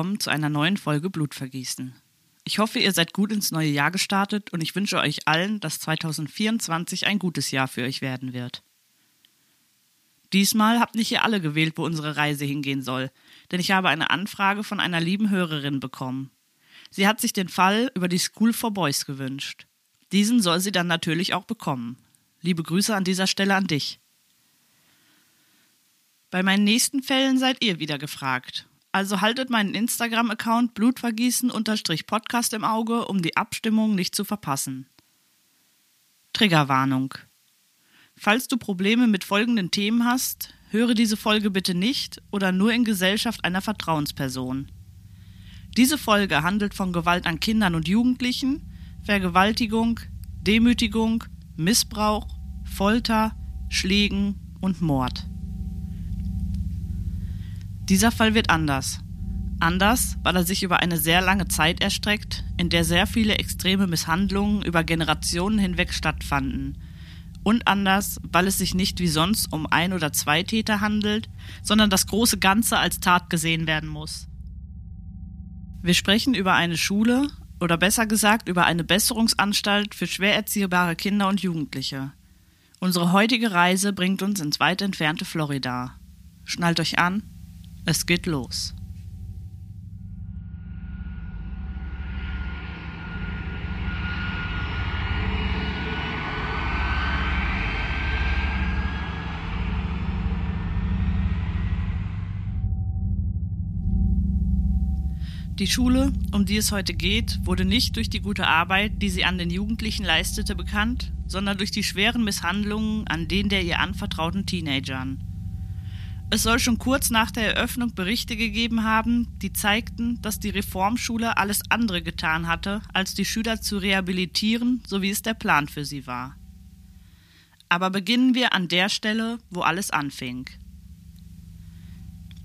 willkommen zu einer neuen Folge Blutvergießen. Ich hoffe, ihr seid gut ins neue Jahr gestartet und ich wünsche euch allen, dass 2024 ein gutes Jahr für euch werden wird. Diesmal habt nicht ihr alle gewählt, wo unsere Reise hingehen soll, denn ich habe eine Anfrage von einer lieben Hörerin bekommen. Sie hat sich den Fall über die School for Boys gewünscht. Diesen soll sie dann natürlich auch bekommen. Liebe Grüße an dieser Stelle an dich. Bei meinen nächsten Fällen seid ihr wieder gefragt. Also haltet meinen Instagram-Account blutvergießen-podcast im Auge, um die Abstimmung nicht zu verpassen. Triggerwarnung. Falls du Probleme mit folgenden Themen hast, höre diese Folge bitte nicht oder nur in Gesellschaft einer Vertrauensperson. Diese Folge handelt von Gewalt an Kindern und Jugendlichen, Vergewaltigung, Demütigung, Missbrauch, Folter, Schlägen und Mord. Dieser Fall wird anders. Anders, weil er sich über eine sehr lange Zeit erstreckt, in der sehr viele extreme Misshandlungen über Generationen hinweg stattfanden. Und anders, weil es sich nicht wie sonst um ein oder zwei Täter handelt, sondern das große Ganze als Tat gesehen werden muss. Wir sprechen über eine Schule, oder besser gesagt über eine Besserungsanstalt für schwer erziehbare Kinder und Jugendliche. Unsere heutige Reise bringt uns ins weit entfernte Florida. Schnallt euch an, es geht los. Die Schule, um die es heute geht, wurde nicht durch die gute Arbeit, die sie an den Jugendlichen leistete, bekannt, sondern durch die schweren Misshandlungen an den der ihr anvertrauten Teenagern. Es soll schon kurz nach der Eröffnung Berichte gegeben haben, die zeigten, dass die Reformschule alles andere getan hatte, als die Schüler zu rehabilitieren, so wie es der Plan für sie war. Aber beginnen wir an der Stelle, wo alles anfing.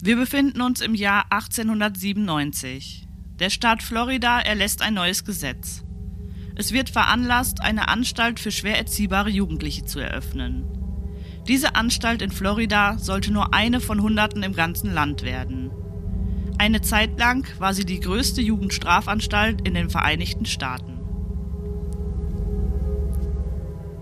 Wir befinden uns im Jahr 1897. Der Staat Florida erlässt ein neues Gesetz. Es wird veranlasst, eine Anstalt für schwer erziehbare Jugendliche zu eröffnen. Diese Anstalt in Florida sollte nur eine von Hunderten im ganzen Land werden. Eine Zeit lang war sie die größte Jugendstrafanstalt in den Vereinigten Staaten.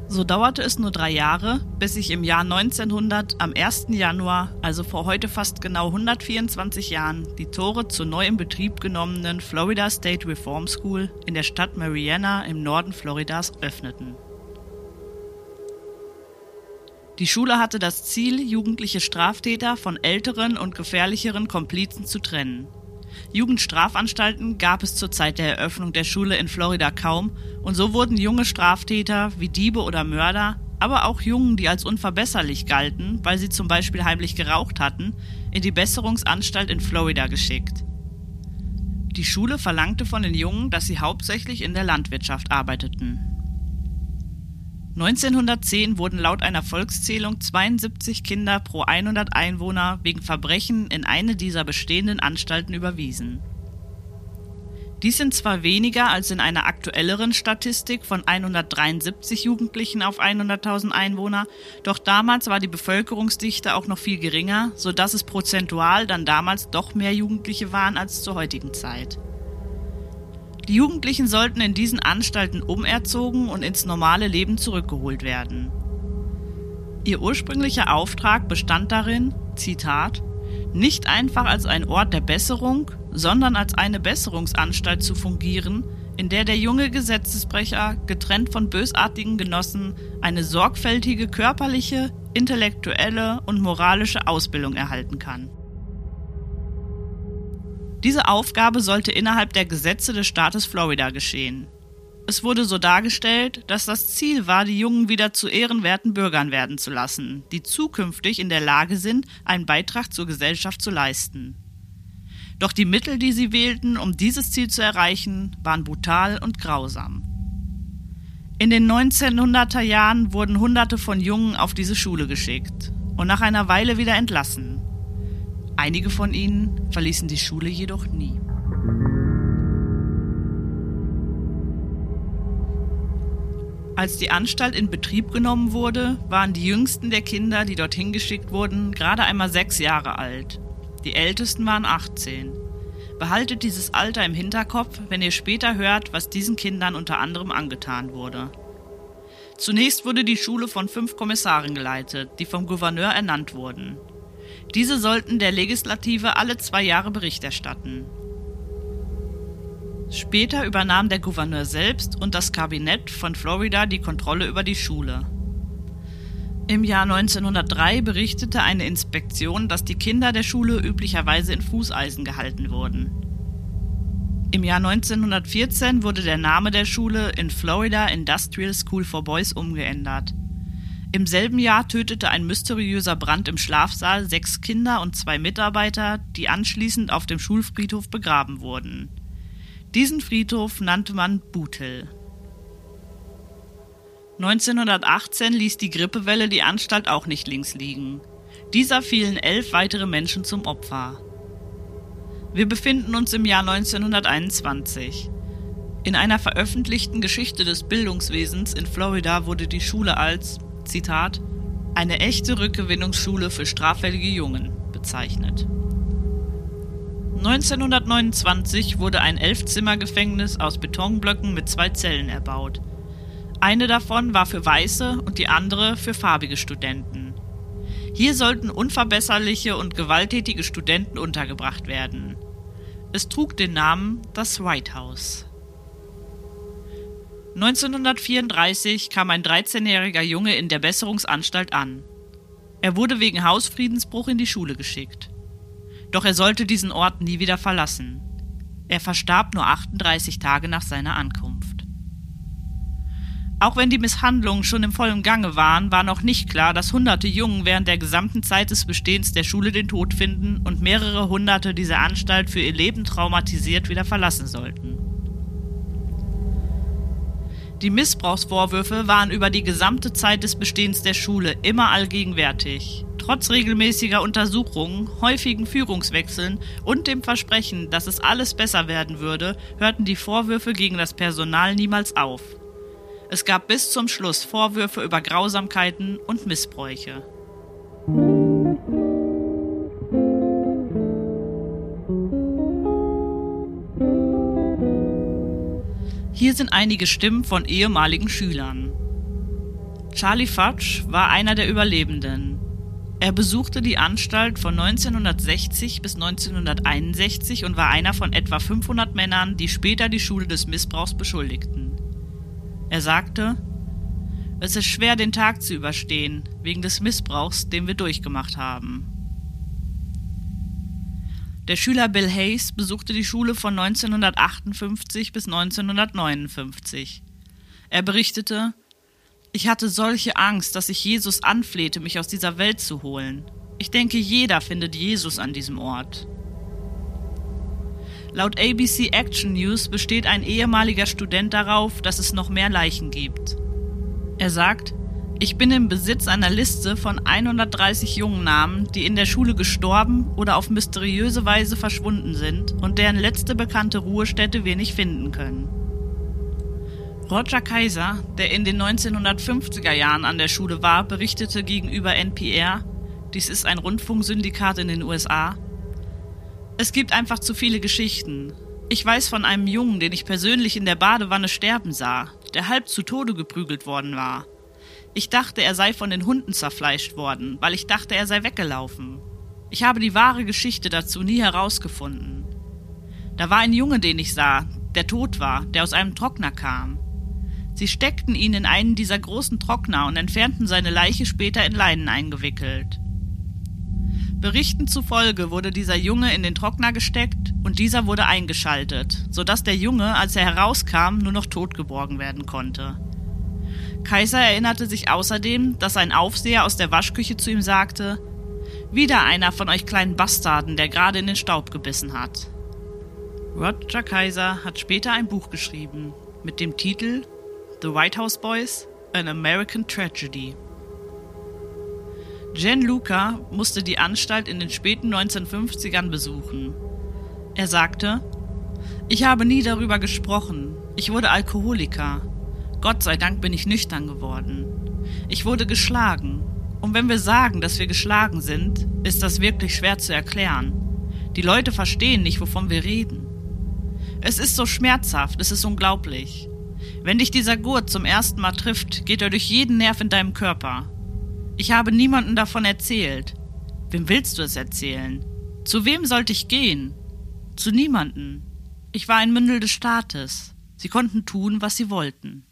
So dauerte es nur drei Jahre, bis sich im Jahr 1900 am 1. Januar, also vor heute fast genau 124 Jahren, die Tore zur neu in Betrieb genommenen Florida State Reform School in der Stadt Marianna im Norden Floridas öffneten. Die Schule hatte das Ziel, jugendliche Straftäter von älteren und gefährlicheren Komplizen zu trennen. Jugendstrafanstalten gab es zur Zeit der Eröffnung der Schule in Florida kaum und so wurden junge Straftäter wie Diebe oder Mörder, aber auch Jungen, die als unverbesserlich galten, weil sie zum Beispiel heimlich geraucht hatten, in die Besserungsanstalt in Florida geschickt. Die Schule verlangte von den Jungen, dass sie hauptsächlich in der Landwirtschaft arbeiteten. 1910 wurden laut einer Volkszählung 72 Kinder pro 100 Einwohner wegen Verbrechen in eine dieser bestehenden Anstalten überwiesen. Dies sind zwar weniger als in einer aktuelleren Statistik von 173 Jugendlichen auf 100.000 Einwohner, doch damals war die Bevölkerungsdichte auch noch viel geringer, sodass es prozentual dann damals doch mehr Jugendliche waren als zur heutigen Zeit. Die Jugendlichen sollten in diesen Anstalten umerzogen und ins normale Leben zurückgeholt werden. Ihr ursprünglicher Auftrag bestand darin, Zitat, nicht einfach als ein Ort der Besserung, sondern als eine Besserungsanstalt zu fungieren, in der der junge Gesetzesbrecher, getrennt von bösartigen Genossen, eine sorgfältige körperliche, intellektuelle und moralische Ausbildung erhalten kann. Diese Aufgabe sollte innerhalb der Gesetze des Staates Florida geschehen. Es wurde so dargestellt, dass das Ziel war, die Jungen wieder zu ehrenwerten Bürgern werden zu lassen, die zukünftig in der Lage sind, einen Beitrag zur Gesellschaft zu leisten. Doch die Mittel, die sie wählten, um dieses Ziel zu erreichen, waren brutal und grausam. In den 1900er Jahren wurden Hunderte von Jungen auf diese Schule geschickt und nach einer Weile wieder entlassen. Einige von ihnen verließen die Schule jedoch nie. Als die Anstalt in Betrieb genommen wurde, waren die jüngsten der Kinder, die dorthin geschickt wurden, gerade einmal sechs Jahre alt. Die ältesten waren 18. Behaltet dieses Alter im Hinterkopf, wenn ihr später hört, was diesen Kindern unter anderem angetan wurde. Zunächst wurde die Schule von fünf Kommissaren geleitet, die vom Gouverneur ernannt wurden. Diese sollten der Legislative alle zwei Jahre Bericht erstatten. Später übernahm der Gouverneur selbst und das Kabinett von Florida die Kontrolle über die Schule. Im Jahr 1903 berichtete eine Inspektion, dass die Kinder der Schule üblicherweise in Fußeisen gehalten wurden. Im Jahr 1914 wurde der Name der Schule in Florida Industrial School for Boys umgeändert. Im selben Jahr tötete ein mysteriöser Brand im Schlafsaal sechs Kinder und zwei Mitarbeiter, die anschließend auf dem Schulfriedhof begraben wurden. Diesen Friedhof nannte man Butel. 1918 ließ die Grippewelle die Anstalt auch nicht links liegen. Dieser fielen elf weitere Menschen zum Opfer. Wir befinden uns im Jahr 1921. In einer veröffentlichten Geschichte des Bildungswesens in Florida wurde die Schule als, Zitat, eine echte Rückgewinnungsschule für straffällige Jungen bezeichnet. 1929 wurde ein Elfzimmergefängnis aus Betonblöcken mit zwei Zellen erbaut. Eine davon war für weiße und die andere für farbige Studenten. Hier sollten unverbesserliche und gewalttätige Studenten untergebracht werden. Es trug den Namen das White House. 1934 kam ein 13-jähriger Junge in der Besserungsanstalt an. Er wurde wegen Hausfriedensbruch in die Schule geschickt. Doch er sollte diesen Ort nie wieder verlassen. Er verstarb nur 38 Tage nach seiner Ankunft. Auch wenn die Misshandlungen schon im vollen Gange waren, war noch nicht klar, dass hunderte Jungen während der gesamten Zeit des Bestehens der Schule den Tod finden und mehrere hunderte diese Anstalt für ihr Leben traumatisiert wieder verlassen sollten. Die Missbrauchsvorwürfe waren über die gesamte Zeit des Bestehens der Schule immer allgegenwärtig. Trotz regelmäßiger Untersuchungen, häufigen Führungswechseln und dem Versprechen, dass es alles besser werden würde, hörten die Vorwürfe gegen das Personal niemals auf. Es gab bis zum Schluss Vorwürfe über Grausamkeiten und Missbräuche. Hier sind einige Stimmen von ehemaligen Schülern. Charlie Fudge war einer der Überlebenden. Er besuchte die Anstalt von 1960 bis 1961 und war einer von etwa 500 Männern, die später die Schule des Missbrauchs beschuldigten. Er sagte, es ist schwer, den Tag zu überstehen, wegen des Missbrauchs, den wir durchgemacht haben. Der Schüler Bill Hayes besuchte die Schule von 1958 bis 1959. Er berichtete, ich hatte solche Angst, dass ich Jesus anflehte, mich aus dieser Welt zu holen. Ich denke, jeder findet Jesus an diesem Ort. Laut ABC Action News besteht ein ehemaliger Student darauf, dass es noch mehr Leichen gibt. Er sagt, ich bin im Besitz einer Liste von 130 jungen Namen, die in der Schule gestorben oder auf mysteriöse Weise verschwunden sind und deren letzte bekannte Ruhestätte wir nicht finden können. Roger Kaiser, der in den 1950er Jahren an der Schule war, berichtete gegenüber NPR, dies ist ein Rundfunksyndikat in den USA, es gibt einfach zu viele Geschichten. Ich weiß von einem Jungen, den ich persönlich in der Badewanne sterben sah, der halb zu Tode geprügelt worden war. Ich dachte, er sei von den Hunden zerfleischt worden, weil ich dachte, er sei weggelaufen. Ich habe die wahre Geschichte dazu nie herausgefunden. Da war ein Junge, den ich sah, der tot war, der aus einem Trockner kam. Sie steckten ihn in einen dieser großen Trockner und entfernten seine Leiche später in Leinen eingewickelt. Berichten zufolge wurde dieser Junge in den Trockner gesteckt und dieser wurde eingeschaltet, sodass der Junge, als er herauskam, nur noch tot geborgen werden konnte. Kaiser erinnerte sich außerdem, dass ein Aufseher aus der Waschküche zu ihm sagte, wieder einer von euch kleinen Bastarden, der gerade in den Staub gebissen hat. Roger Kaiser hat später ein Buch geschrieben mit dem Titel The White House Boys, An American Tragedy. Jen Luca musste die Anstalt in den späten 1950ern besuchen. Er sagte, ich habe nie darüber gesprochen. Ich wurde Alkoholiker. Gott sei Dank bin ich nüchtern geworden. Ich wurde geschlagen. Und wenn wir sagen, dass wir geschlagen sind, ist das wirklich schwer zu erklären. Die Leute verstehen nicht, wovon wir reden. Es ist so schmerzhaft, es ist unglaublich. Wenn dich dieser Gurt zum ersten Mal trifft, geht er durch jeden Nerv in deinem Körper. Ich habe niemandem davon erzählt. Wem willst du es erzählen? Zu wem sollte ich gehen? Zu niemanden. Ich war ein Mündel des Staates. Sie konnten tun, was sie wollten.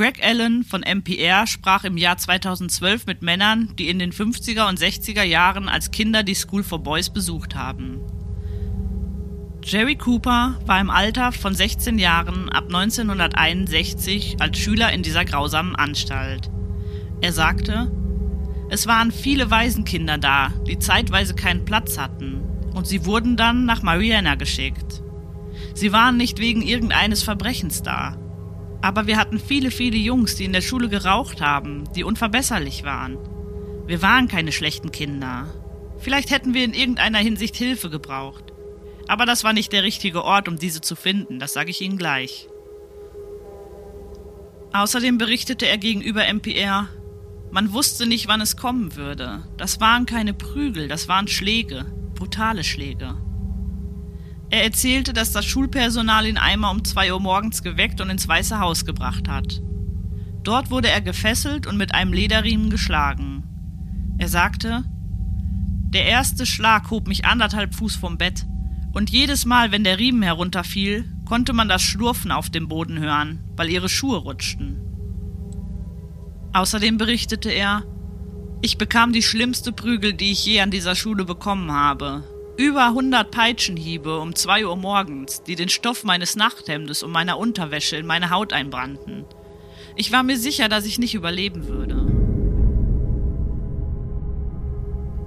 Greg Allen von NPR sprach im Jahr 2012 mit Männern, die in den 50er und 60er Jahren als Kinder die School for Boys besucht haben. Jerry Cooper war im Alter von 16 Jahren ab 1961 als Schüler in dieser grausamen Anstalt. Er sagte, es waren viele Waisenkinder da, die zeitweise keinen Platz hatten, und sie wurden dann nach Mariana geschickt. Sie waren nicht wegen irgendeines Verbrechens da, aber wir hatten viele, viele Jungs, die in der Schule geraucht haben, die unverbesserlich waren. Wir waren keine schlechten Kinder. Vielleicht hätten wir in irgendeiner Hinsicht Hilfe gebraucht. Aber das war nicht der richtige Ort, um diese zu finden, das sage ich Ihnen gleich. Außerdem berichtete er gegenüber MPR, man wusste nicht, wann es kommen würde. Das waren keine Prügel, das waren Schläge, brutale Schläge. Er erzählte, dass das Schulpersonal ihn einmal um zwei Uhr morgens geweckt und ins Weiße Haus gebracht hat. Dort wurde er gefesselt und mit einem Lederriemen geschlagen. Er sagte, der erste Schlag hob mich anderthalb Fuß vom Bett, und jedes Mal, wenn der Riemen herunterfiel, konnte man das Schlurfen auf dem Boden hören, weil ihre Schuhe rutschten. Außerdem berichtete er, ich bekam die schlimmste Prügel, die ich je an dieser Schule bekommen habe, über 100 Peitschenhiebe um 2 Uhr morgens, die den Stoff meines Nachthemdes und meiner Unterwäsche in meine Haut einbrannten. Ich war mir sicher, dass ich nicht überleben würde.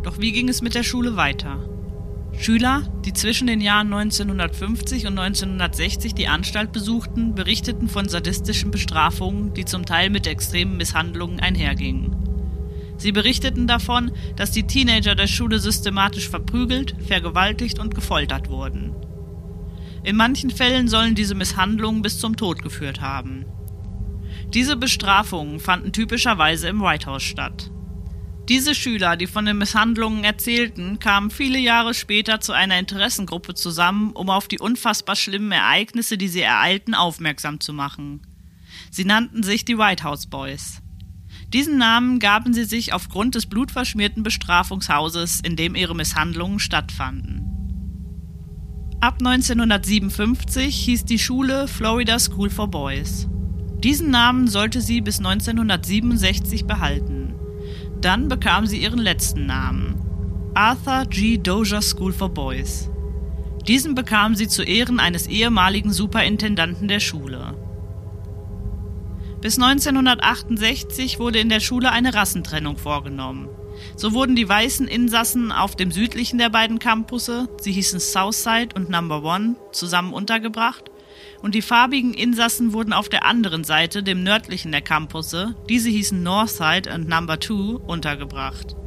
Doch wie ging es mit der Schule weiter? Schüler, die zwischen den Jahren 1950 und 1960 die Anstalt besuchten, berichteten von sadistischen Bestrafungen, die zum Teil mit extremen Misshandlungen einhergingen. Sie berichteten davon, dass die Teenager der Schule systematisch verprügelt, vergewaltigt und gefoltert wurden. In manchen Fällen sollen diese Misshandlungen bis zum Tod geführt haben. Diese Bestrafungen fanden typischerweise im White House statt. Diese Schüler, die von den Misshandlungen erzählten, kamen viele Jahre später zu einer Interessengruppe zusammen, um auf die unfassbar schlimmen Ereignisse, die sie ereilten, aufmerksam zu machen. Sie nannten sich die White House Boys. Diesen Namen gaben sie sich aufgrund des blutverschmierten Bestrafungshauses, in dem ihre Misshandlungen stattfanden. Ab 1957 hieß die Schule Florida School for Boys. Diesen Namen sollte sie bis 1967 behalten. Dann bekam sie ihren letzten Namen, Arthur G. Dozier School for Boys. Diesen bekam sie zu Ehren eines ehemaligen Superintendanten der Schule. Bis 1968 wurde in der Schule eine Rassentrennung vorgenommen. So wurden die weißen Insassen auf dem südlichen der beiden Campusse, sie hießen Southside und Number One, zusammen untergebracht und die farbigen Insassen wurden auf der anderen Seite, dem nördlichen der Campusse, diese hießen Northside und Number Two, untergebracht.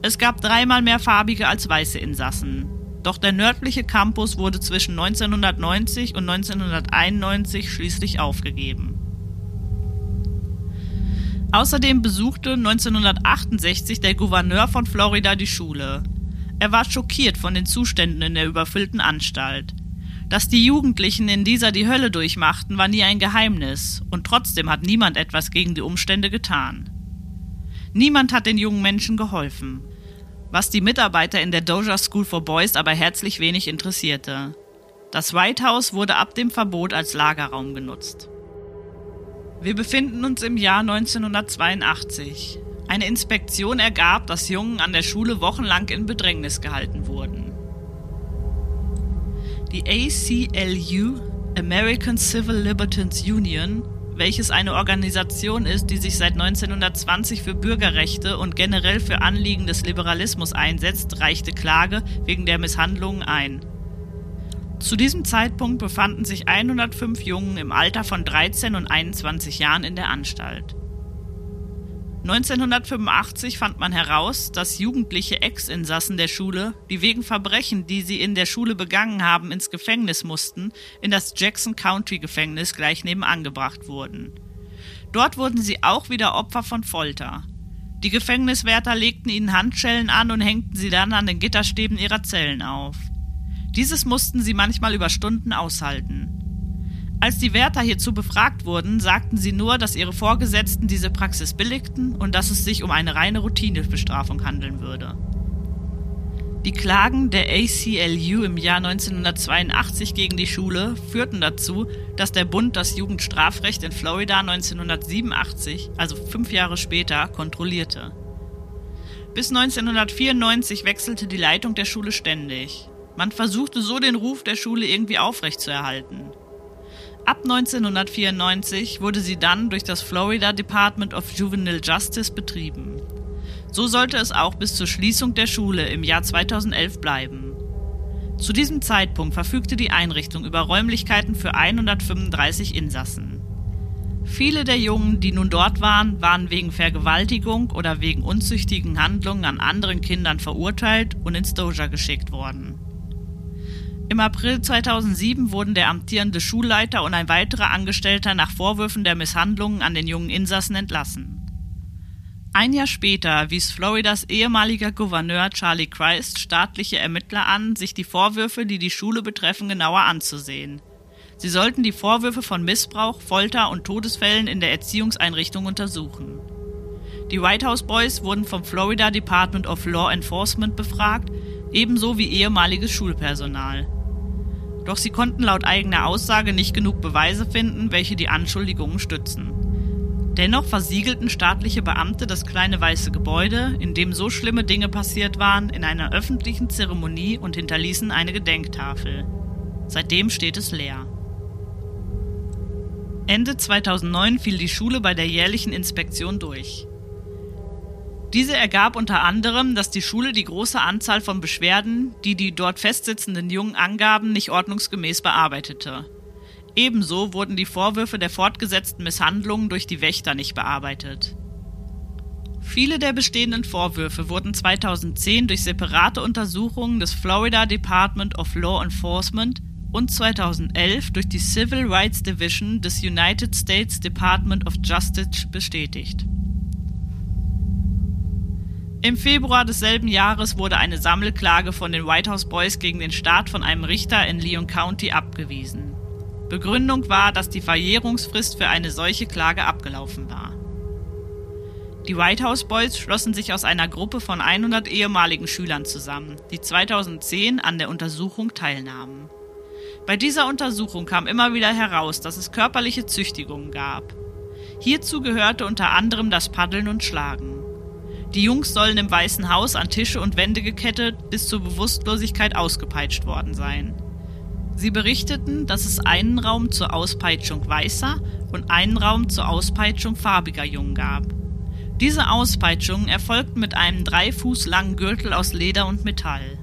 Es gab dreimal mehr farbige als weiße Insassen. Doch der nördliche Campus wurde zwischen 1990 und 1991 schließlich aufgegeben. Außerdem besuchte 1968 der Gouverneur von Florida die Schule. Er war schockiert von den Zuständen in der überfüllten Anstalt. Dass die Jugendlichen in dieser die Hölle durchmachten, war nie ein Geheimnis, und trotzdem hat niemand etwas gegen die Umstände getan. Niemand hat den jungen Menschen geholfen, was die Mitarbeiter in der Doja School for Boys aber herzlich wenig interessierte. Das White House wurde ab dem Verbot als Lagerraum genutzt. Wir befinden uns im Jahr 1982. Eine Inspektion ergab, dass Jungen an der Schule wochenlang in Bedrängnis gehalten wurden. Die ACLU, American Civil Liberties Union, welches eine Organisation ist, die sich seit 1920 für Bürgerrechte und generell für Anliegen des Liberalismus einsetzt, reichte Klage wegen der Misshandlungen ein. Zu diesem Zeitpunkt befanden sich 105 Jungen im Alter von 13 und 21 Jahren in der Anstalt. 1985 fand man heraus, dass jugendliche Ex-Insassen der Schule, die wegen Verbrechen, die sie in der Schule begangen haben, ins Gefängnis mussten, in das Jackson County Gefängnis gleich nebenan gebracht wurden. Dort wurden sie auch wieder Opfer von Folter. Die Gefängniswärter legten ihnen Handschellen an und hängten sie dann an den Gitterstäben ihrer Zellen auf. Dieses mussten sie manchmal über Stunden aushalten. Als die Wärter hierzu befragt wurden, sagten sie nur, dass ihre Vorgesetzten diese Praxis billigten und dass es sich um eine reine Routinebestrafung handeln würde. Die Klagen der ACLU im Jahr 1982 gegen die Schule führten dazu, dass der Bund das Jugendstrafrecht in Florida 1987, also fünf Jahre später, kontrollierte. Bis 1994 wechselte die Leitung der Schule ständig. Man versuchte so den Ruf der Schule irgendwie aufrechtzuerhalten. Ab 1994 wurde sie dann durch das Florida Department of Juvenile Justice betrieben. So sollte es auch bis zur Schließung der Schule im Jahr 2011 bleiben. Zu diesem Zeitpunkt verfügte die Einrichtung über Räumlichkeiten für 135 Insassen. Viele der Jungen, die nun dort waren, waren wegen Vergewaltigung oder wegen unzüchtigen Handlungen an anderen Kindern verurteilt und ins Doja geschickt worden. Im April 2007 wurden der amtierende Schulleiter und ein weiterer Angestellter nach Vorwürfen der Misshandlungen an den jungen Insassen entlassen. Ein Jahr später wies Floridas ehemaliger Gouverneur Charlie Christ staatliche Ermittler an, sich die Vorwürfe, die die Schule betreffen, genauer anzusehen. Sie sollten die Vorwürfe von Missbrauch, Folter und Todesfällen in der Erziehungseinrichtung untersuchen. Die White House Boys wurden vom Florida Department of Law Enforcement befragt, ebenso wie ehemaliges Schulpersonal. Doch sie konnten laut eigener Aussage nicht genug Beweise finden, welche die Anschuldigungen stützen. Dennoch versiegelten staatliche Beamte das kleine weiße Gebäude, in dem so schlimme Dinge passiert waren, in einer öffentlichen Zeremonie und hinterließen eine Gedenktafel. Seitdem steht es leer. Ende 2009 fiel die Schule bei der jährlichen Inspektion durch. Diese ergab unter anderem, dass die Schule die große Anzahl von Beschwerden, die die dort festsitzenden Jungen angaben, nicht ordnungsgemäß bearbeitete. Ebenso wurden die Vorwürfe der fortgesetzten Misshandlungen durch die Wächter nicht bearbeitet. Viele der bestehenden Vorwürfe wurden 2010 durch separate Untersuchungen des Florida Department of Law Enforcement und 2011 durch die Civil Rights Division des United States Department of Justice bestätigt. Im Februar desselben Jahres wurde eine Sammelklage von den White House Boys gegen den Staat von einem Richter in Leon County abgewiesen. Begründung war, dass die Verjährungsfrist für eine solche Klage abgelaufen war. Die White House Boys schlossen sich aus einer Gruppe von 100 ehemaligen Schülern zusammen, die 2010 an der Untersuchung teilnahmen. Bei dieser Untersuchung kam immer wieder heraus, dass es körperliche Züchtigungen gab. Hierzu gehörte unter anderem das Paddeln und Schlagen. Die Jungs sollen im Weißen Haus an Tische und Wände gekettet bis zur Bewusstlosigkeit ausgepeitscht worden sein. Sie berichteten, dass es einen Raum zur Auspeitschung weißer und einen Raum zur Auspeitschung farbiger Jungen gab. Diese Auspeitschungen erfolgten mit einem drei Fuß langen Gürtel aus Leder und Metall.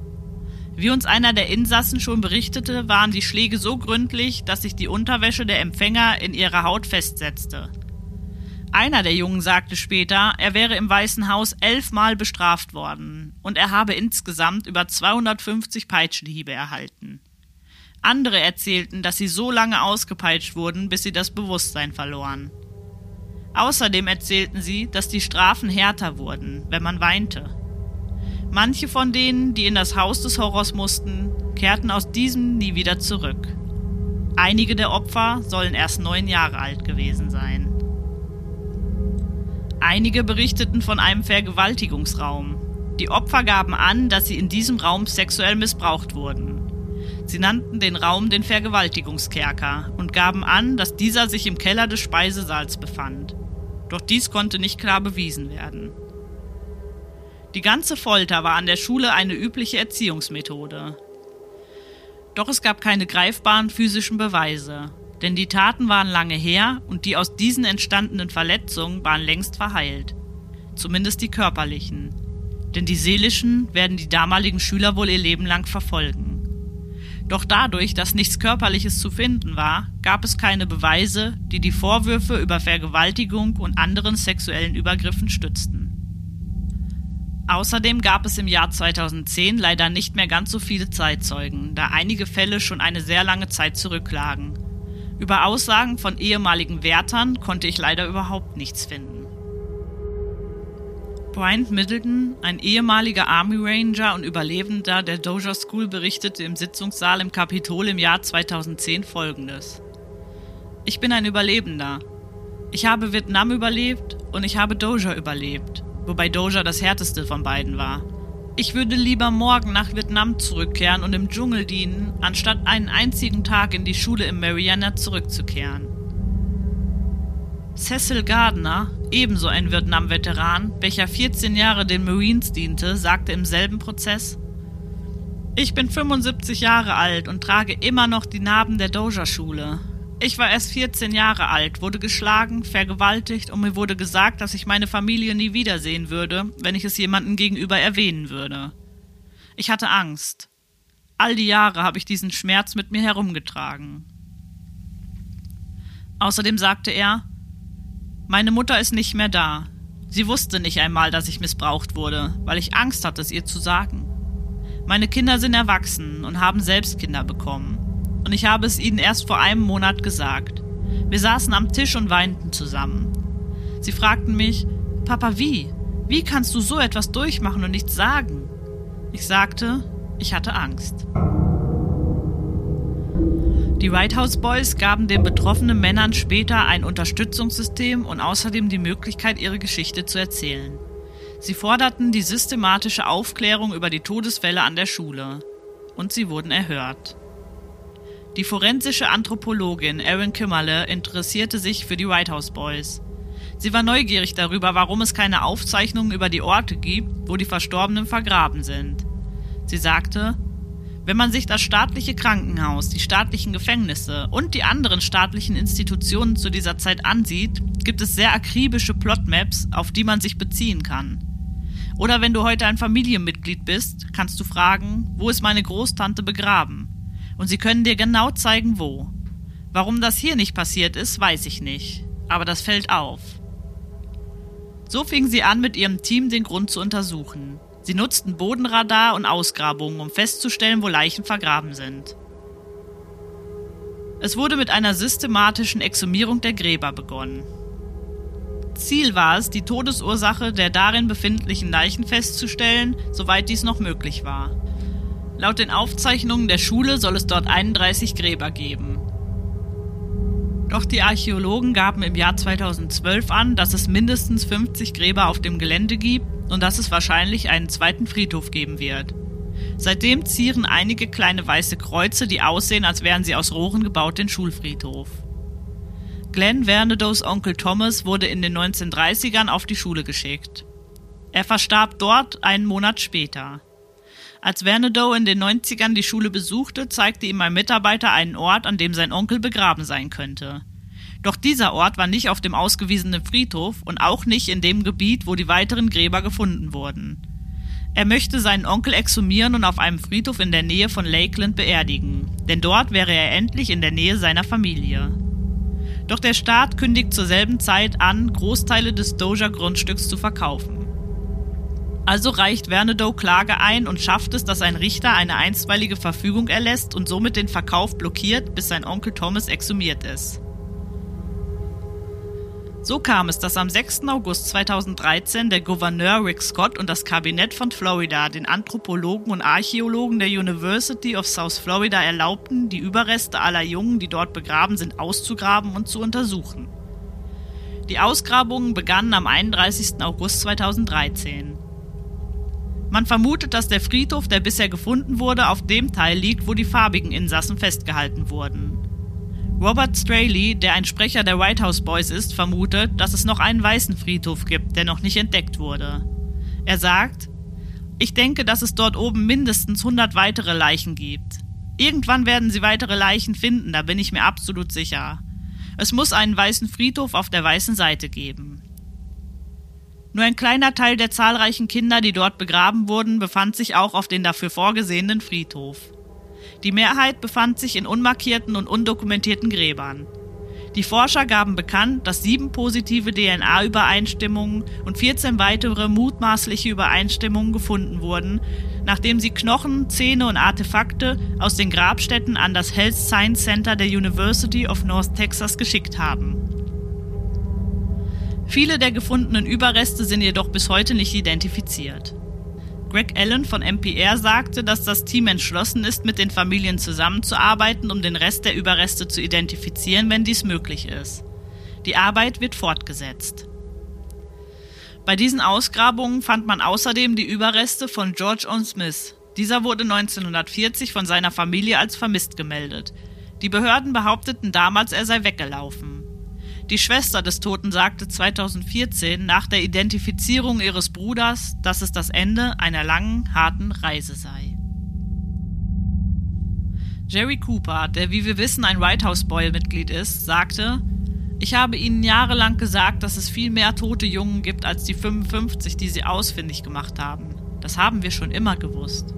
Wie uns einer der Insassen schon berichtete, waren die Schläge so gründlich, dass sich die Unterwäsche der Empfänger in ihrer Haut festsetzte. Einer der Jungen sagte später, er wäre im Weißen Haus elfmal bestraft worden und er habe insgesamt über 250 Peitschenhiebe erhalten. Andere erzählten, dass sie so lange ausgepeitscht wurden, bis sie das Bewusstsein verloren. Außerdem erzählten sie, dass die Strafen härter wurden, wenn man weinte. Manche von denen, die in das Haus des Horrors mussten, kehrten aus diesem nie wieder zurück. Einige der Opfer sollen erst neun Jahre alt gewesen sein. Einige berichteten von einem Vergewaltigungsraum. Die Opfer gaben an, dass sie in diesem Raum sexuell missbraucht wurden. Sie nannten den Raum den Vergewaltigungskerker und gaben an, dass dieser sich im Keller des Speisesaals befand. Doch dies konnte nicht klar bewiesen werden. Die ganze Folter war an der Schule eine übliche Erziehungsmethode. Doch es gab keine greifbaren physischen Beweise, denn die Taten waren lange her und die aus diesen entstandenen Verletzungen waren längst verheilt. Zumindest die körperlichen. Denn die seelischen werden die damaligen Schüler wohl ihr Leben lang verfolgen. Doch dadurch, dass nichts Körperliches zu finden war, gab es keine Beweise, die die Vorwürfe über Vergewaltigung und anderen sexuellen Übergriffen stützten. Außerdem gab es im Jahr 2010 leider nicht mehr ganz so viele Zeitzeugen, da einige Fälle schon eine sehr lange Zeit zurücklagen. Über Aussagen von ehemaligen Wärtern konnte ich leider überhaupt nichts finden. Bryant Middleton, ein ehemaliger Army Ranger und Überlebender der Dozier School, berichtete im Sitzungssaal im Kapitol im Jahr 2010 folgendes. Ich bin ein Überlebender. Ich habe Vietnam überlebt und ich habe Dozier überlebt, wobei Dozier das härteste von beiden war. Ich würde lieber morgen nach Vietnam zurückkehren und im Dschungel dienen, anstatt einen einzigen Tag in die Schule im Mariana zurückzukehren. Cecil Gardner, ebenso ein Vietnam-Veteran, welcher 14 Jahre den Marines diente, sagte im selben Prozess: Ich bin 75 Jahre alt und trage immer noch die Narben der Doja-Schule. Ich war erst 14 Jahre alt, wurde geschlagen, vergewaltigt und mir wurde gesagt, dass ich meine Familie nie wiedersehen würde, wenn ich es jemandem gegenüber erwähnen würde. Ich hatte Angst. All die Jahre habe ich diesen Schmerz mit mir herumgetragen. Außerdem sagte er, meine Mutter ist nicht mehr da. Sie wusste nicht einmal, dass ich missbraucht wurde, weil ich Angst hatte, es ihr zu sagen. Meine Kinder sind erwachsen und haben selbst Kinder bekommen. Und ich habe es ihnen erst vor einem Monat gesagt. Wir saßen am Tisch und weinten zusammen. Sie fragten mich, Papa, wie? Wie kannst du so etwas durchmachen und nichts sagen? Ich sagte, ich hatte Angst. Die White House Boys gaben den betroffenen Männern später ein Unterstützungssystem und außerdem die Möglichkeit, ihre Geschichte zu erzählen. Sie forderten die systematische Aufklärung über die Todesfälle an der Schule. Und sie wurden erhört. Die forensische Anthropologin Erin Kimmerle interessierte sich für die White House Boys. Sie war neugierig darüber, warum es keine Aufzeichnungen über die Orte gibt, wo die Verstorbenen vergraben sind. Sie sagte, wenn man sich das staatliche Krankenhaus, die staatlichen Gefängnisse und die anderen staatlichen Institutionen zu dieser Zeit ansieht, gibt es sehr akribische Plotmaps, auf die man sich beziehen kann. Oder wenn du heute ein Familienmitglied bist, kannst du fragen, wo ist meine Großtante begraben? Und sie können dir genau zeigen, wo. Warum das hier nicht passiert ist, weiß ich nicht. Aber das fällt auf. So fing sie an, mit ihrem Team den Grund zu untersuchen. Sie nutzten Bodenradar und Ausgrabungen, um festzustellen, wo Leichen vergraben sind. Es wurde mit einer systematischen Exhumierung der Gräber begonnen. Ziel war es, die Todesursache der darin befindlichen Leichen festzustellen, soweit dies noch möglich war. Laut den Aufzeichnungen der Schule soll es dort 31 Gräber geben. Doch die Archäologen gaben im Jahr 2012 an, dass es mindestens 50 Gräber auf dem Gelände gibt und dass es wahrscheinlich einen zweiten Friedhof geben wird. Seitdem zieren einige kleine weiße Kreuze, die aussehen, als wären sie aus Rohren gebaut, den Schulfriedhof. Glenn Vernados Onkel Thomas wurde in den 1930ern auf die Schule geschickt. Er verstarb dort einen Monat später. Als Vernadoe in den 90ern die Schule besuchte, zeigte ihm ein Mitarbeiter einen Ort, an dem sein Onkel begraben sein könnte. Doch dieser Ort war nicht auf dem ausgewiesenen Friedhof und auch nicht in dem Gebiet, wo die weiteren Gräber gefunden wurden. Er möchte seinen Onkel exhumieren und auf einem Friedhof in der Nähe von Lakeland beerdigen, denn dort wäre er endlich in der Nähe seiner Familie. Doch der Staat kündigt zur selben Zeit an, Großteile des Doja-Grundstücks zu verkaufen. Also reicht Vernadoe Klage ein und schafft es, dass ein Richter eine einstweilige Verfügung erlässt und somit den Verkauf blockiert, bis sein Onkel Thomas exhumiert ist. So kam es, dass am 6. August 2013 der Gouverneur Rick Scott und das Kabinett von Florida den Anthropologen und Archäologen der University of South Florida erlaubten, die Überreste aller Jungen, die dort begraben sind, auszugraben und zu untersuchen. Die Ausgrabungen begannen am 31. August 2013. Man vermutet, dass der Friedhof, der bisher gefunden wurde, auf dem Teil liegt, wo die farbigen Insassen festgehalten wurden. Robert Straley, der ein Sprecher der White House Boys ist, vermutet, dass es noch einen weißen Friedhof gibt, der noch nicht entdeckt wurde. Er sagt, ich denke, dass es dort oben mindestens 100 weitere Leichen gibt. Irgendwann werden sie weitere Leichen finden, da bin ich mir absolut sicher. Es muss einen weißen Friedhof auf der weißen Seite geben. Nur ein kleiner Teil der zahlreichen Kinder, die dort begraben wurden, befand sich auch auf den dafür vorgesehenen Friedhof. Die Mehrheit befand sich in unmarkierten und undokumentierten Gräbern. Die Forscher gaben bekannt, dass sieben positive DNA-Übereinstimmungen und 14 weitere mutmaßliche Übereinstimmungen gefunden wurden, nachdem sie Knochen, Zähne und Artefakte aus den Grabstätten an das Health Science Center der University of North Texas geschickt haben. Viele der gefundenen Überreste sind jedoch bis heute nicht identifiziert. Greg Allen von NPR sagte, dass das Team entschlossen ist, mit den Familien zusammenzuarbeiten, um den Rest der Überreste zu identifizieren, wenn dies möglich ist. Die Arbeit wird fortgesetzt. Bei diesen Ausgrabungen fand man außerdem die Überreste von George Owen Smith. Dieser wurde 1940 von seiner Familie als vermisst gemeldet. Die Behörden behaupteten damals, er sei weggelaufen. Die Schwester des Toten sagte 2014 nach der Identifizierung ihres Bruders, dass es das Ende einer langen, harten Reise sei. Jerry Cooper, der wie wir wissen ein White House Boy-Mitglied ist, sagte, ich habe ihnen jahrelang gesagt, dass es viel mehr tote Jungen gibt als die 55, die sie ausfindig gemacht haben. Das haben wir schon immer gewusst.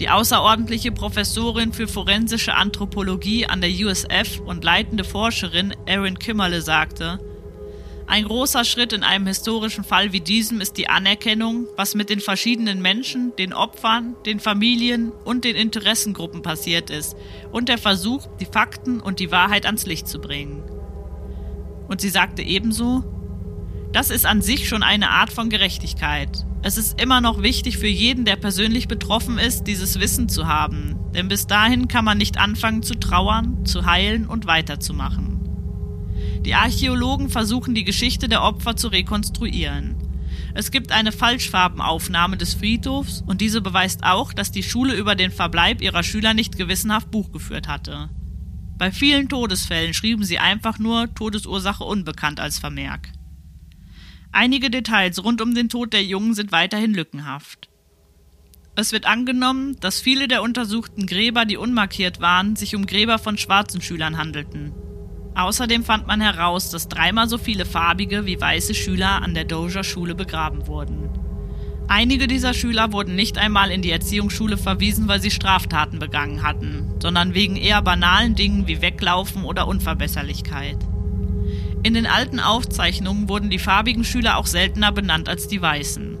Die außerordentliche Professorin für forensische Anthropologie an der USF und leitende Forscherin Erin Kimmerle sagte, ein großer Schritt in einem historischen Fall wie diesem ist die Anerkennung, was mit den verschiedenen Menschen, den Opfern, den Familien und den Interessengruppen passiert ist, und der Versuch, die Fakten und die Wahrheit ans Licht zu bringen. Und sie sagte ebenso, das ist an sich schon eine Art von Gerechtigkeit. Es ist immer noch wichtig für jeden, der persönlich betroffen ist, dieses Wissen zu haben, denn bis dahin kann man nicht anfangen zu trauern, zu heilen und weiterzumachen. Die Archäologen versuchen die Geschichte der Opfer zu rekonstruieren. Es gibt eine Falschfarbenaufnahme des Friedhofs und diese beweist auch, dass die Schule über den Verbleib ihrer Schüler nicht gewissenhaft Buch geführt hatte. Bei vielen Todesfällen schrieben sie einfach nur Todesursache unbekannt als Vermerk. Einige Details rund um den Tod der Jungen sind weiterhin lückenhaft. Es wird angenommen, dass viele der untersuchten Gräber, die unmarkiert waren, sich um Gräber von schwarzen Schülern handelten. Außerdem fand man heraus, dass dreimal so viele farbige wie weiße Schüler an der Doja-Schule begraben wurden. Einige dieser Schüler wurden nicht einmal in die Erziehungsschule verwiesen, weil sie Straftaten begangen hatten, sondern wegen eher banalen Dingen wie Weglaufen oder Unverbesserlichkeit. In den alten Aufzeichnungen wurden die farbigen Schüler auch seltener benannt als die weißen.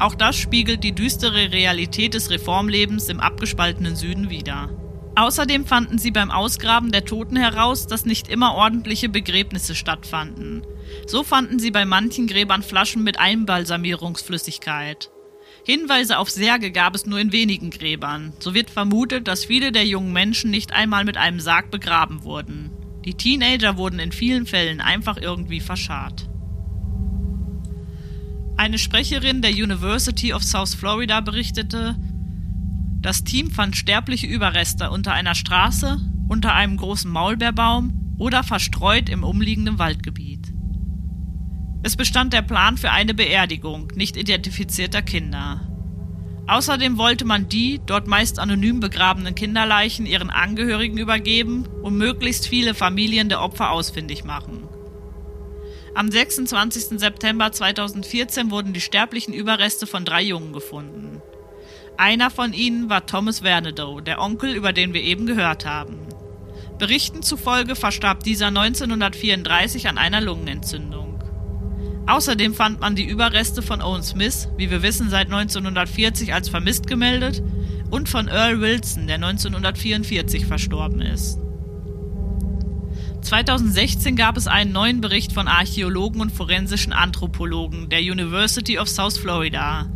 Auch das spiegelt die düstere Realität des Reformlebens im abgespaltenen Süden wider. Außerdem fanden sie beim Ausgraben der Toten heraus, dass nicht immer ordentliche Begräbnisse stattfanden. So fanden sie bei manchen Gräbern Flaschen mit Einbalsamierungsflüssigkeit. Hinweise auf Särge gab es nur in wenigen Gräbern. So wird vermutet, dass viele der jungen Menschen nicht einmal mit einem Sarg begraben wurden. Die Teenager wurden in vielen Fällen einfach irgendwie verscharrt. Eine Sprecherin der University of South Florida berichtete, das Team fand sterbliche Überreste unter einer Straße, unter einem großen Maulbeerbaum oder verstreut im umliegenden Waldgebiet. Es bestand der Plan für eine Beerdigung nicht identifizierter Kinder. Außerdem wollte man die dort meist anonym begrabenen Kinderleichen ihren Angehörigen übergeben und möglichst viele Familien der Opfer ausfindig machen. Am 26. September 2014 wurden die sterblichen Überreste von drei Jungen gefunden. Einer von ihnen war Thomas Vernedow, der Onkel, über den wir eben gehört haben. Berichten zufolge verstarb dieser 1934 an einer Lungenentzündung. Außerdem fand man die Überreste von Owen Smith, wie wir wissen, seit 1940 als vermisst gemeldet, und von Earl Wilson, der 1944 verstorben ist. 2016 gab es einen neuen Bericht von Archäologen und forensischen Anthropologen der University of South Florida,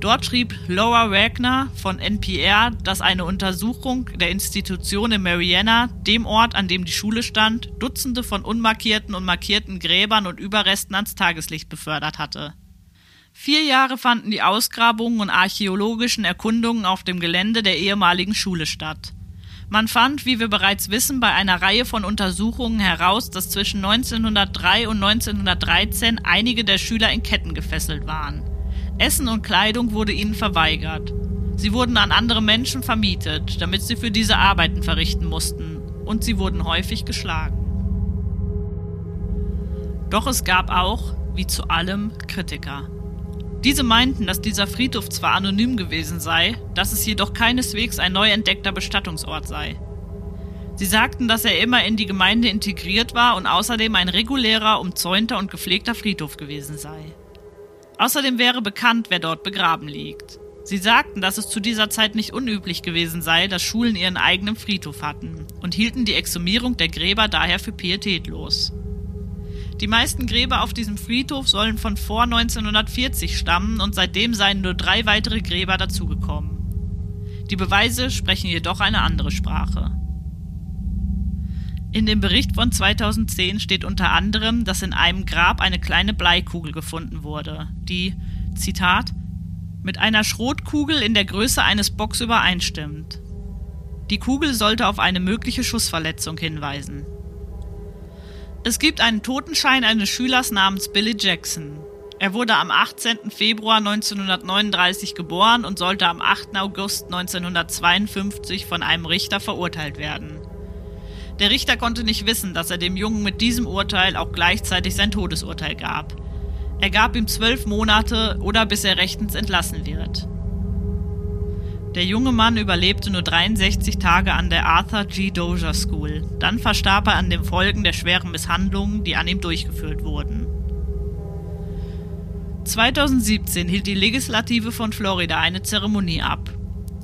Dort schrieb Laura Wagner von NPR, dass eine Untersuchung der Institution in Mariana, dem Ort, an dem die Schule stand, Dutzende von unmarkierten und markierten Gräbern und Überresten ans Tageslicht befördert hatte. Vier Jahre fanden die Ausgrabungen und archäologischen Erkundungen auf dem Gelände der ehemaligen Schule statt. Man fand, wie wir bereits wissen, bei einer Reihe von Untersuchungen heraus, dass zwischen 1903 und 1913 einige der Schüler in Ketten gefesselt waren. Essen und Kleidung wurde ihnen verweigert. Sie wurden an andere Menschen vermietet, damit sie für diese Arbeiten verrichten mussten, und sie wurden häufig geschlagen. Doch es gab auch, wie zu allem, Kritiker. Diese meinten, dass dieser Friedhof zwar anonym gewesen sei, dass es jedoch keineswegs ein neu entdeckter Bestattungsort sei. Sie sagten, dass er immer in die Gemeinde integriert war und außerdem ein regulärer, umzäunter und gepflegter Friedhof gewesen sei. Außerdem wäre bekannt, wer dort begraben liegt. Sie sagten, dass es zu dieser Zeit nicht unüblich gewesen sei, dass Schulen ihren eigenen Friedhof hatten und hielten die Exhumierung der Gräber daher für pietätlos. Die meisten Gräber auf diesem Friedhof sollen von vor 1940 stammen und seitdem seien nur drei weitere Gräber dazugekommen. Die Beweise sprechen jedoch eine andere Sprache. In dem Bericht von 2010 steht unter anderem, dass in einem Grab eine kleine Bleikugel gefunden wurde, die, Zitat, mit einer Schrotkugel in der Größe eines Bocks übereinstimmt. Die Kugel sollte auf eine mögliche Schussverletzung hinweisen. Es gibt einen Totenschein eines Schülers namens Billy Jackson. Er wurde am 18. Februar 1939 geboren und sollte am 8. August 1952 von einem Richter verurteilt werden. Der Richter konnte nicht wissen, dass er dem Jungen mit diesem Urteil auch gleichzeitig sein Todesurteil gab. Er gab ihm zwölf Monate oder bis er rechtens entlassen wird. Der junge Mann überlebte nur 63 Tage an der Arthur G. Dozier School. Dann verstarb er an den Folgen der schweren Misshandlungen, die an ihm durchgeführt wurden. 2017 hielt die Legislative von Florida eine Zeremonie ab.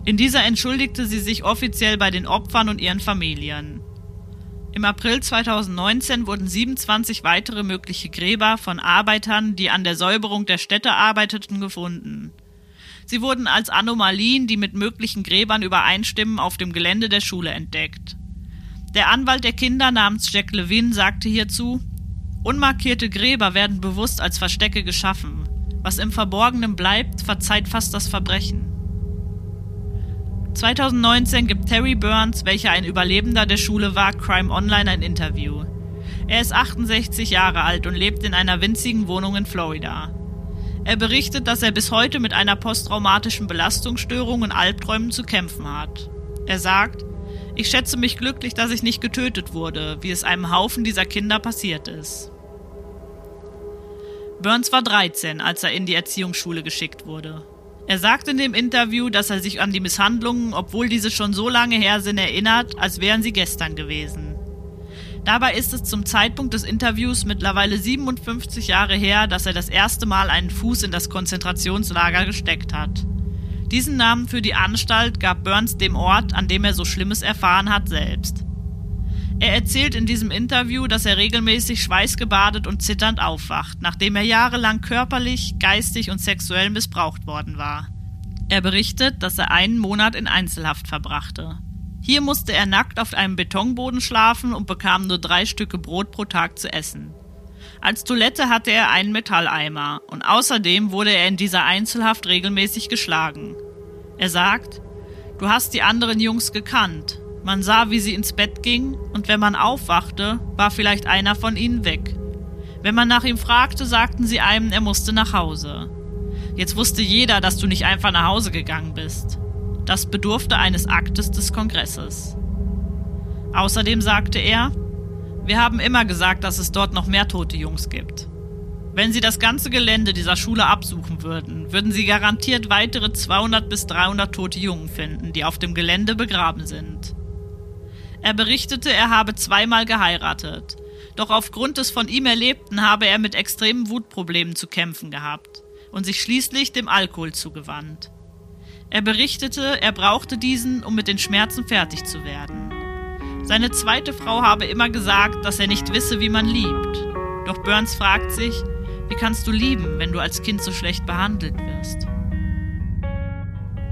In dieser entschuldigte sie sich offiziell bei den Opfern und ihren Familien. Im April 2019 wurden 27 weitere mögliche Gräber von Arbeitern, die an der Säuberung der Städte arbeiteten, gefunden. Sie wurden als Anomalien, die mit möglichen Gräbern übereinstimmen, auf dem Gelände der Schule entdeckt. Der Anwalt der Kinder namens Jack Levin sagte hierzu, Unmarkierte Gräber werden bewusst als Verstecke geschaffen. Was im Verborgenen bleibt, verzeiht fast das Verbrechen. 2019 gibt Terry Burns, welcher ein Überlebender der Schule war, Crime Online ein Interview. Er ist 68 Jahre alt und lebt in einer winzigen Wohnung in Florida. Er berichtet, dass er bis heute mit einer posttraumatischen Belastungsstörung und Albträumen zu kämpfen hat. Er sagt, ich schätze mich glücklich, dass ich nicht getötet wurde, wie es einem Haufen dieser Kinder passiert ist. Burns war 13, als er in die Erziehungsschule geschickt wurde. Er sagt in dem Interview, dass er sich an die Misshandlungen, obwohl diese schon so lange her sind, erinnert, als wären sie gestern gewesen. Dabei ist es zum Zeitpunkt des Interviews mittlerweile 57 Jahre her, dass er das erste Mal einen Fuß in das Konzentrationslager gesteckt hat. Diesen Namen für die Anstalt gab Burns dem Ort, an dem er so Schlimmes erfahren hat, selbst. Er erzählt in diesem Interview, dass er regelmäßig schweißgebadet und zitternd aufwacht, nachdem er jahrelang körperlich, geistig und sexuell missbraucht worden war. Er berichtet, dass er einen Monat in Einzelhaft verbrachte. Hier musste er nackt auf einem Betonboden schlafen und bekam nur drei Stücke Brot pro Tag zu essen. Als Toilette hatte er einen Metalleimer und außerdem wurde er in dieser Einzelhaft regelmäßig geschlagen. Er sagt, Du hast die anderen Jungs gekannt, man sah, wie sie ins Bett ging, und wenn man aufwachte, war vielleicht einer von ihnen weg. Wenn man nach ihm fragte, sagten sie einem, er musste nach Hause. Jetzt wusste jeder, dass du nicht einfach nach Hause gegangen bist. Das bedurfte eines Aktes des Kongresses. Außerdem sagte er, wir haben immer gesagt, dass es dort noch mehr tote Jungs gibt. Wenn Sie das ganze Gelände dieser Schule absuchen würden, würden Sie garantiert weitere 200 bis 300 tote Jungen finden, die auf dem Gelände begraben sind. Er berichtete, er habe zweimal geheiratet. Doch aufgrund des von ihm Erlebten habe er mit extremen Wutproblemen zu kämpfen gehabt und sich schließlich dem Alkohol zugewandt. Er berichtete, er brauchte diesen, um mit den Schmerzen fertig zu werden. Seine zweite Frau habe immer gesagt, dass er nicht wisse, wie man liebt. Doch Burns fragt sich, wie kannst du lieben, wenn du als Kind so schlecht behandelt wirst?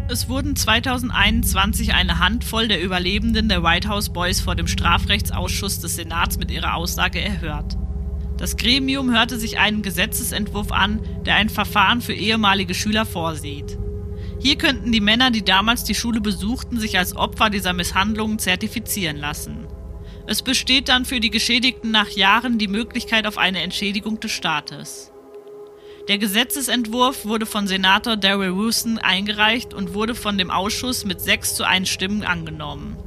Es wurden 2021 eine Handvoll der Überlebenden der White House Boys vor dem Strafrechtsausschuss des Senats mit ihrer Aussage erhört. Das Gremium hörte sich einen Gesetzesentwurf an, der ein Verfahren für ehemalige Schüler vorsieht. Hier könnten die Männer, die damals die Schule besuchten, sich als Opfer dieser Misshandlungen zertifizieren lassen. Es besteht dann für die Geschädigten nach Jahren die Möglichkeit auf eine Entschädigung des Staates. Der Gesetzesentwurf wurde von Senator Daryl Wilson eingereicht und wurde von dem Ausschuss mit 6 zu 1 Stimmen angenommen.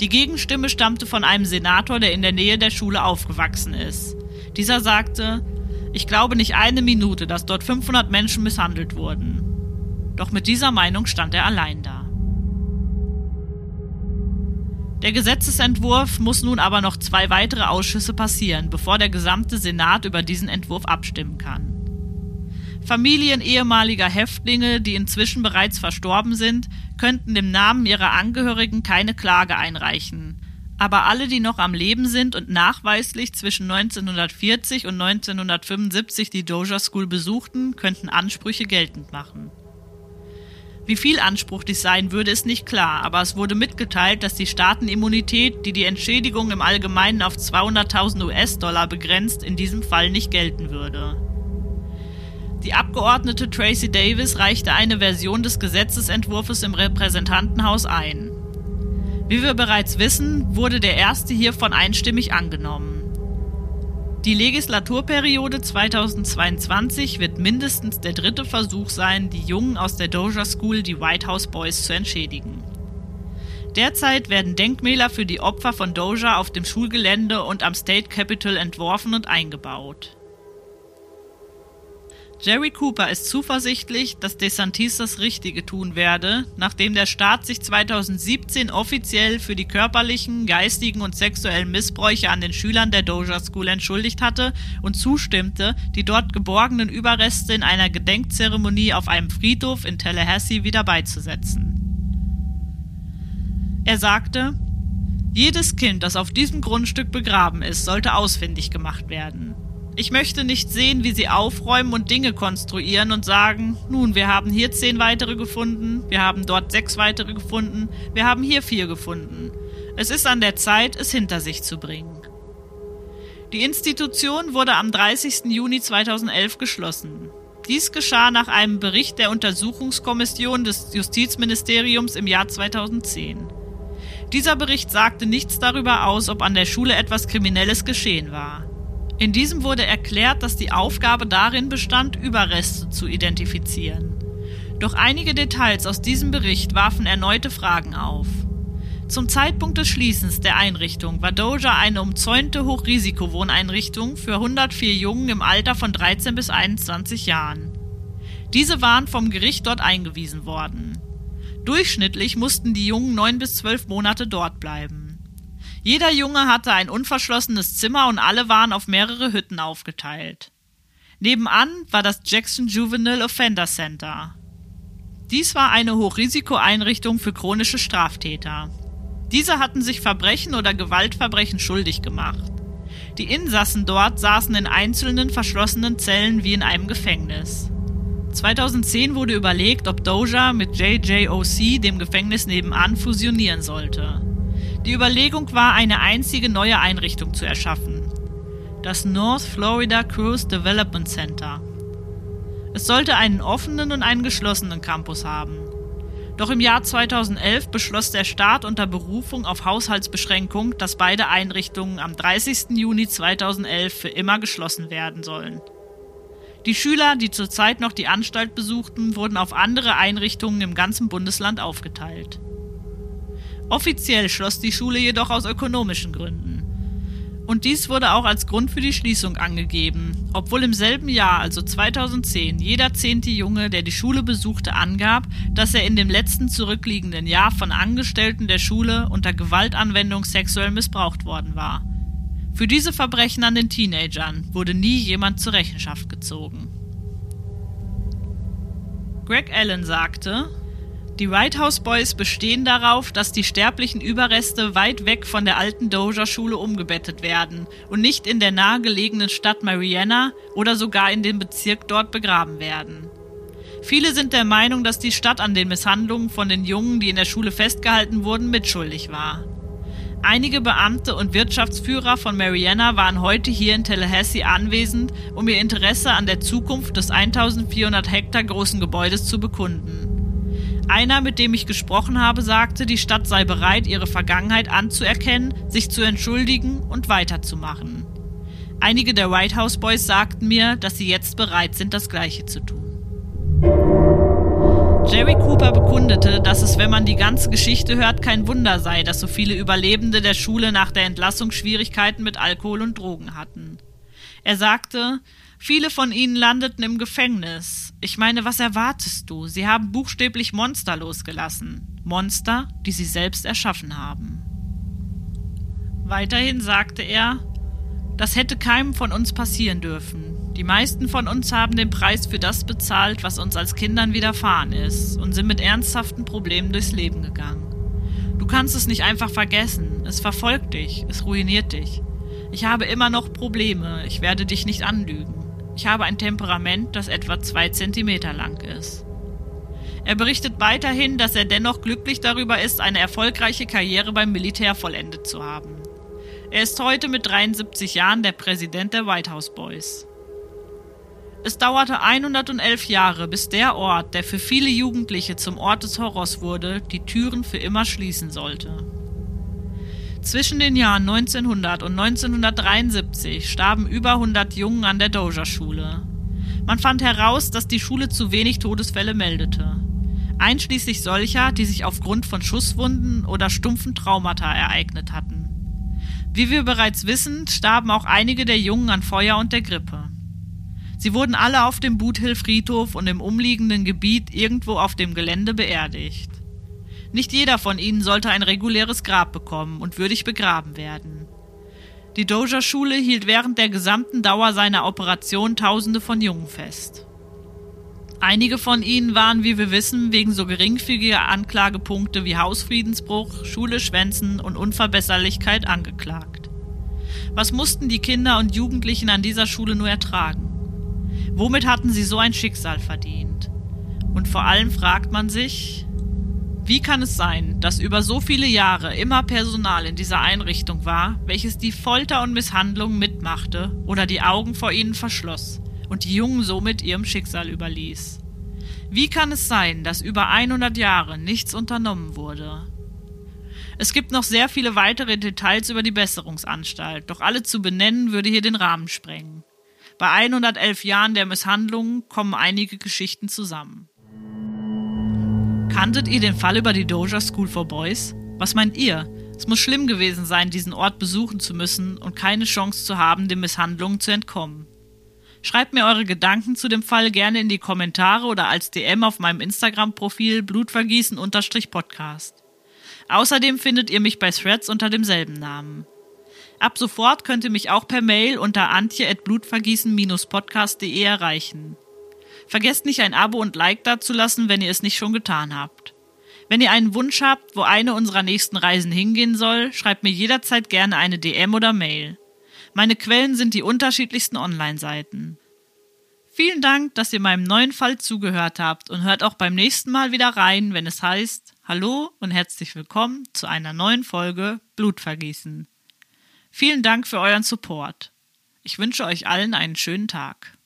Die Gegenstimme stammte von einem Senator, der in der Nähe der Schule aufgewachsen ist. Dieser sagte, ich glaube nicht eine Minute, dass dort 500 Menschen misshandelt wurden. Doch mit dieser Meinung stand er allein da. Der Gesetzesentwurf muss nun aber noch zwei weitere Ausschüsse passieren, bevor der gesamte Senat über diesen Entwurf abstimmen kann. Familien ehemaliger Häftlinge, die inzwischen bereits verstorben sind, könnten im Namen ihrer Angehörigen keine Klage einreichen. aber alle, die noch am Leben sind und nachweislich zwischen 1940 und 1975 die Doja School besuchten, könnten Ansprüche geltend machen. Wie viel Anspruch dies sein würde, ist nicht klar, aber es wurde mitgeteilt, dass die Staatenimmunität, die die Entschädigung im Allgemeinen auf 200.000 US-Dollar begrenzt, in diesem Fall nicht gelten würde. Die Abgeordnete Tracy Davis reichte eine Version des Gesetzesentwurfs im Repräsentantenhaus ein. Wie wir bereits wissen, wurde der erste hiervon einstimmig angenommen. Die Legislaturperiode 2022 wird mindestens der dritte Versuch sein, die Jungen aus der Doja School, die White House Boys, zu entschädigen. Derzeit werden Denkmäler für die Opfer von Doja auf dem Schulgelände und am State Capitol entworfen und eingebaut. Jerry Cooper ist zuversichtlich, dass DeSantis das Richtige tun werde, nachdem der Staat sich 2017 offiziell für die körperlichen, geistigen und sexuellen Missbräuche an den Schülern der Doja School entschuldigt hatte und zustimmte, die dort geborgenen Überreste in einer Gedenkzeremonie auf einem Friedhof in Tallahassee wieder beizusetzen. Er sagte, jedes Kind, das auf diesem Grundstück begraben ist, sollte ausfindig gemacht werden. Ich möchte nicht sehen, wie sie aufräumen und Dinge konstruieren und sagen, nun, wir haben hier zehn weitere gefunden, wir haben dort sechs weitere gefunden, wir haben hier vier gefunden. Es ist an der Zeit, es hinter sich zu bringen. Die Institution wurde am 30. Juni 2011 geschlossen. Dies geschah nach einem Bericht der Untersuchungskommission des Justizministeriums im Jahr 2010. Dieser Bericht sagte nichts darüber aus, ob an der Schule etwas Kriminelles geschehen war. In diesem wurde erklärt, dass die Aufgabe darin bestand, Überreste zu identifizieren. Doch einige Details aus diesem Bericht warfen erneute Fragen auf. Zum Zeitpunkt des Schließens der Einrichtung war Doja eine umzäunte Hochrisikowohneinrichtung für 104 Jungen im Alter von 13 bis 21 Jahren. Diese waren vom Gericht dort eingewiesen worden. Durchschnittlich mussten die Jungen neun bis zwölf Monate dort bleiben. Jeder Junge hatte ein unverschlossenes Zimmer und alle waren auf mehrere Hütten aufgeteilt. Nebenan war das Jackson Juvenile Offender Center. Dies war eine Hochrisikoeinrichtung für chronische Straftäter. Diese hatten sich Verbrechen oder Gewaltverbrechen schuldig gemacht. Die Insassen dort saßen in einzelnen verschlossenen Zellen wie in einem Gefängnis. 2010 wurde überlegt, ob Doja mit JJOC, dem Gefängnis nebenan, fusionieren sollte. Die Überlegung war, eine einzige neue Einrichtung zu erschaffen. Das North Florida Cruise Development Center. Es sollte einen offenen und einen geschlossenen Campus haben. Doch im Jahr 2011 beschloss der Staat unter Berufung auf Haushaltsbeschränkung, dass beide Einrichtungen am 30. Juni 2011 für immer geschlossen werden sollen. Die Schüler, die zurzeit noch die Anstalt besuchten, wurden auf andere Einrichtungen im ganzen Bundesland aufgeteilt. Offiziell schloss die Schule jedoch aus ökonomischen Gründen. Und dies wurde auch als Grund für die Schließung angegeben, obwohl im selben Jahr, also 2010, jeder zehnte Junge, der die Schule besuchte, angab, dass er in dem letzten zurückliegenden Jahr von Angestellten der Schule unter Gewaltanwendung sexuell missbraucht worden war. Für diese Verbrechen an den Teenagern wurde nie jemand zur Rechenschaft gezogen. Greg Allen sagte, die White House Boys bestehen darauf, dass die sterblichen Überreste weit weg von der alten Doja-Schule umgebettet werden und nicht in der nahegelegenen Stadt Mariana oder sogar in dem Bezirk dort begraben werden. Viele sind der Meinung, dass die Stadt an den Misshandlungen von den Jungen, die in der Schule festgehalten wurden, mitschuldig war. Einige Beamte und Wirtschaftsführer von Mariana waren heute hier in Tallahassee anwesend, um ihr Interesse an der Zukunft des 1400 Hektar großen Gebäudes zu bekunden. Einer, mit dem ich gesprochen habe, sagte, die Stadt sei bereit, ihre Vergangenheit anzuerkennen, sich zu entschuldigen und weiterzumachen. Einige der White House Boys sagten mir, dass sie jetzt bereit sind, das Gleiche zu tun. Jerry Cooper bekundete, dass es, wenn man die ganze Geschichte hört, kein Wunder sei, dass so viele Überlebende der Schule nach der Entlassung Schwierigkeiten mit Alkohol und Drogen hatten. Er sagte, Viele von ihnen landeten im Gefängnis. Ich meine, was erwartest du? Sie haben buchstäblich Monster losgelassen. Monster, die sie selbst erschaffen haben. Weiterhin sagte er, das hätte keinem von uns passieren dürfen. Die meisten von uns haben den Preis für das bezahlt, was uns als Kindern widerfahren ist, und sind mit ernsthaften Problemen durchs Leben gegangen. Du kannst es nicht einfach vergessen. Es verfolgt dich, es ruiniert dich. Ich habe immer noch Probleme, ich werde dich nicht anlügen. Ich habe ein Temperament, das etwa zwei Zentimeter lang ist. Er berichtet weiterhin, dass er dennoch glücklich darüber ist, eine erfolgreiche Karriere beim Militär vollendet zu haben. Er ist heute mit 73 Jahren der Präsident der White House Boys. Es dauerte 111 Jahre, bis der Ort, der für viele Jugendliche zum Ort des Horrors wurde, die Türen für immer schließen sollte. Zwischen den Jahren 1900 und 1973 starben über 100 Jungen an der Doja-Schule. Man fand heraus, dass die Schule zu wenig Todesfälle meldete. Einschließlich solcher, die sich aufgrund von Schusswunden oder stumpfen Traumata ereignet hatten. Wie wir bereits wissen, starben auch einige der Jungen an Feuer und der Grippe. Sie wurden alle auf dem Boothill Friedhof und im umliegenden Gebiet irgendwo auf dem Gelände beerdigt. Nicht jeder von ihnen sollte ein reguläres Grab bekommen und würdig begraben werden. Die Doja-Schule hielt während der gesamten Dauer seiner Operation Tausende von Jungen fest. Einige von ihnen waren, wie wir wissen, wegen so geringfügiger Anklagepunkte wie Hausfriedensbruch, Schwänzen und Unverbesserlichkeit angeklagt. Was mussten die Kinder und Jugendlichen an dieser Schule nur ertragen? Womit hatten sie so ein Schicksal verdient? Und vor allem fragt man sich, wie kann es sein, dass über so viele Jahre immer Personal in dieser Einrichtung war, welches die Folter und Misshandlungen mitmachte oder die Augen vor ihnen verschloss und die Jungen somit ihrem Schicksal überließ? Wie kann es sein, dass über 100 Jahre nichts unternommen wurde? Es gibt noch sehr viele weitere Details über die Besserungsanstalt, doch alle zu benennen würde hier den Rahmen sprengen. Bei 111 Jahren der Misshandlungen kommen einige Geschichten zusammen. Kanntet ihr den Fall über die Doja School for Boys? Was meint ihr? Es muss schlimm gewesen sein, diesen Ort besuchen zu müssen und keine Chance zu haben, den Misshandlungen zu entkommen. Schreibt mir eure Gedanken zu dem Fall gerne in die Kommentare oder als DM auf meinem Instagram-Profil blutvergießen-podcast. Außerdem findet ihr mich bei Threads unter demselben Namen. Ab sofort könnt ihr mich auch per Mail unter antje.blutvergießen-podcast.de erreichen. Vergesst nicht ein Abo und Like dazulassen, wenn ihr es nicht schon getan habt. Wenn ihr einen Wunsch habt, wo eine unserer nächsten Reisen hingehen soll, schreibt mir jederzeit gerne eine DM oder Mail. Meine Quellen sind die unterschiedlichsten Online-Seiten. Vielen Dank, dass ihr meinem neuen Fall zugehört habt und hört auch beim nächsten Mal wieder rein, wenn es heißt Hallo und herzlich willkommen zu einer neuen Folge Blutvergießen. Vielen Dank für euren Support. Ich wünsche euch allen einen schönen Tag.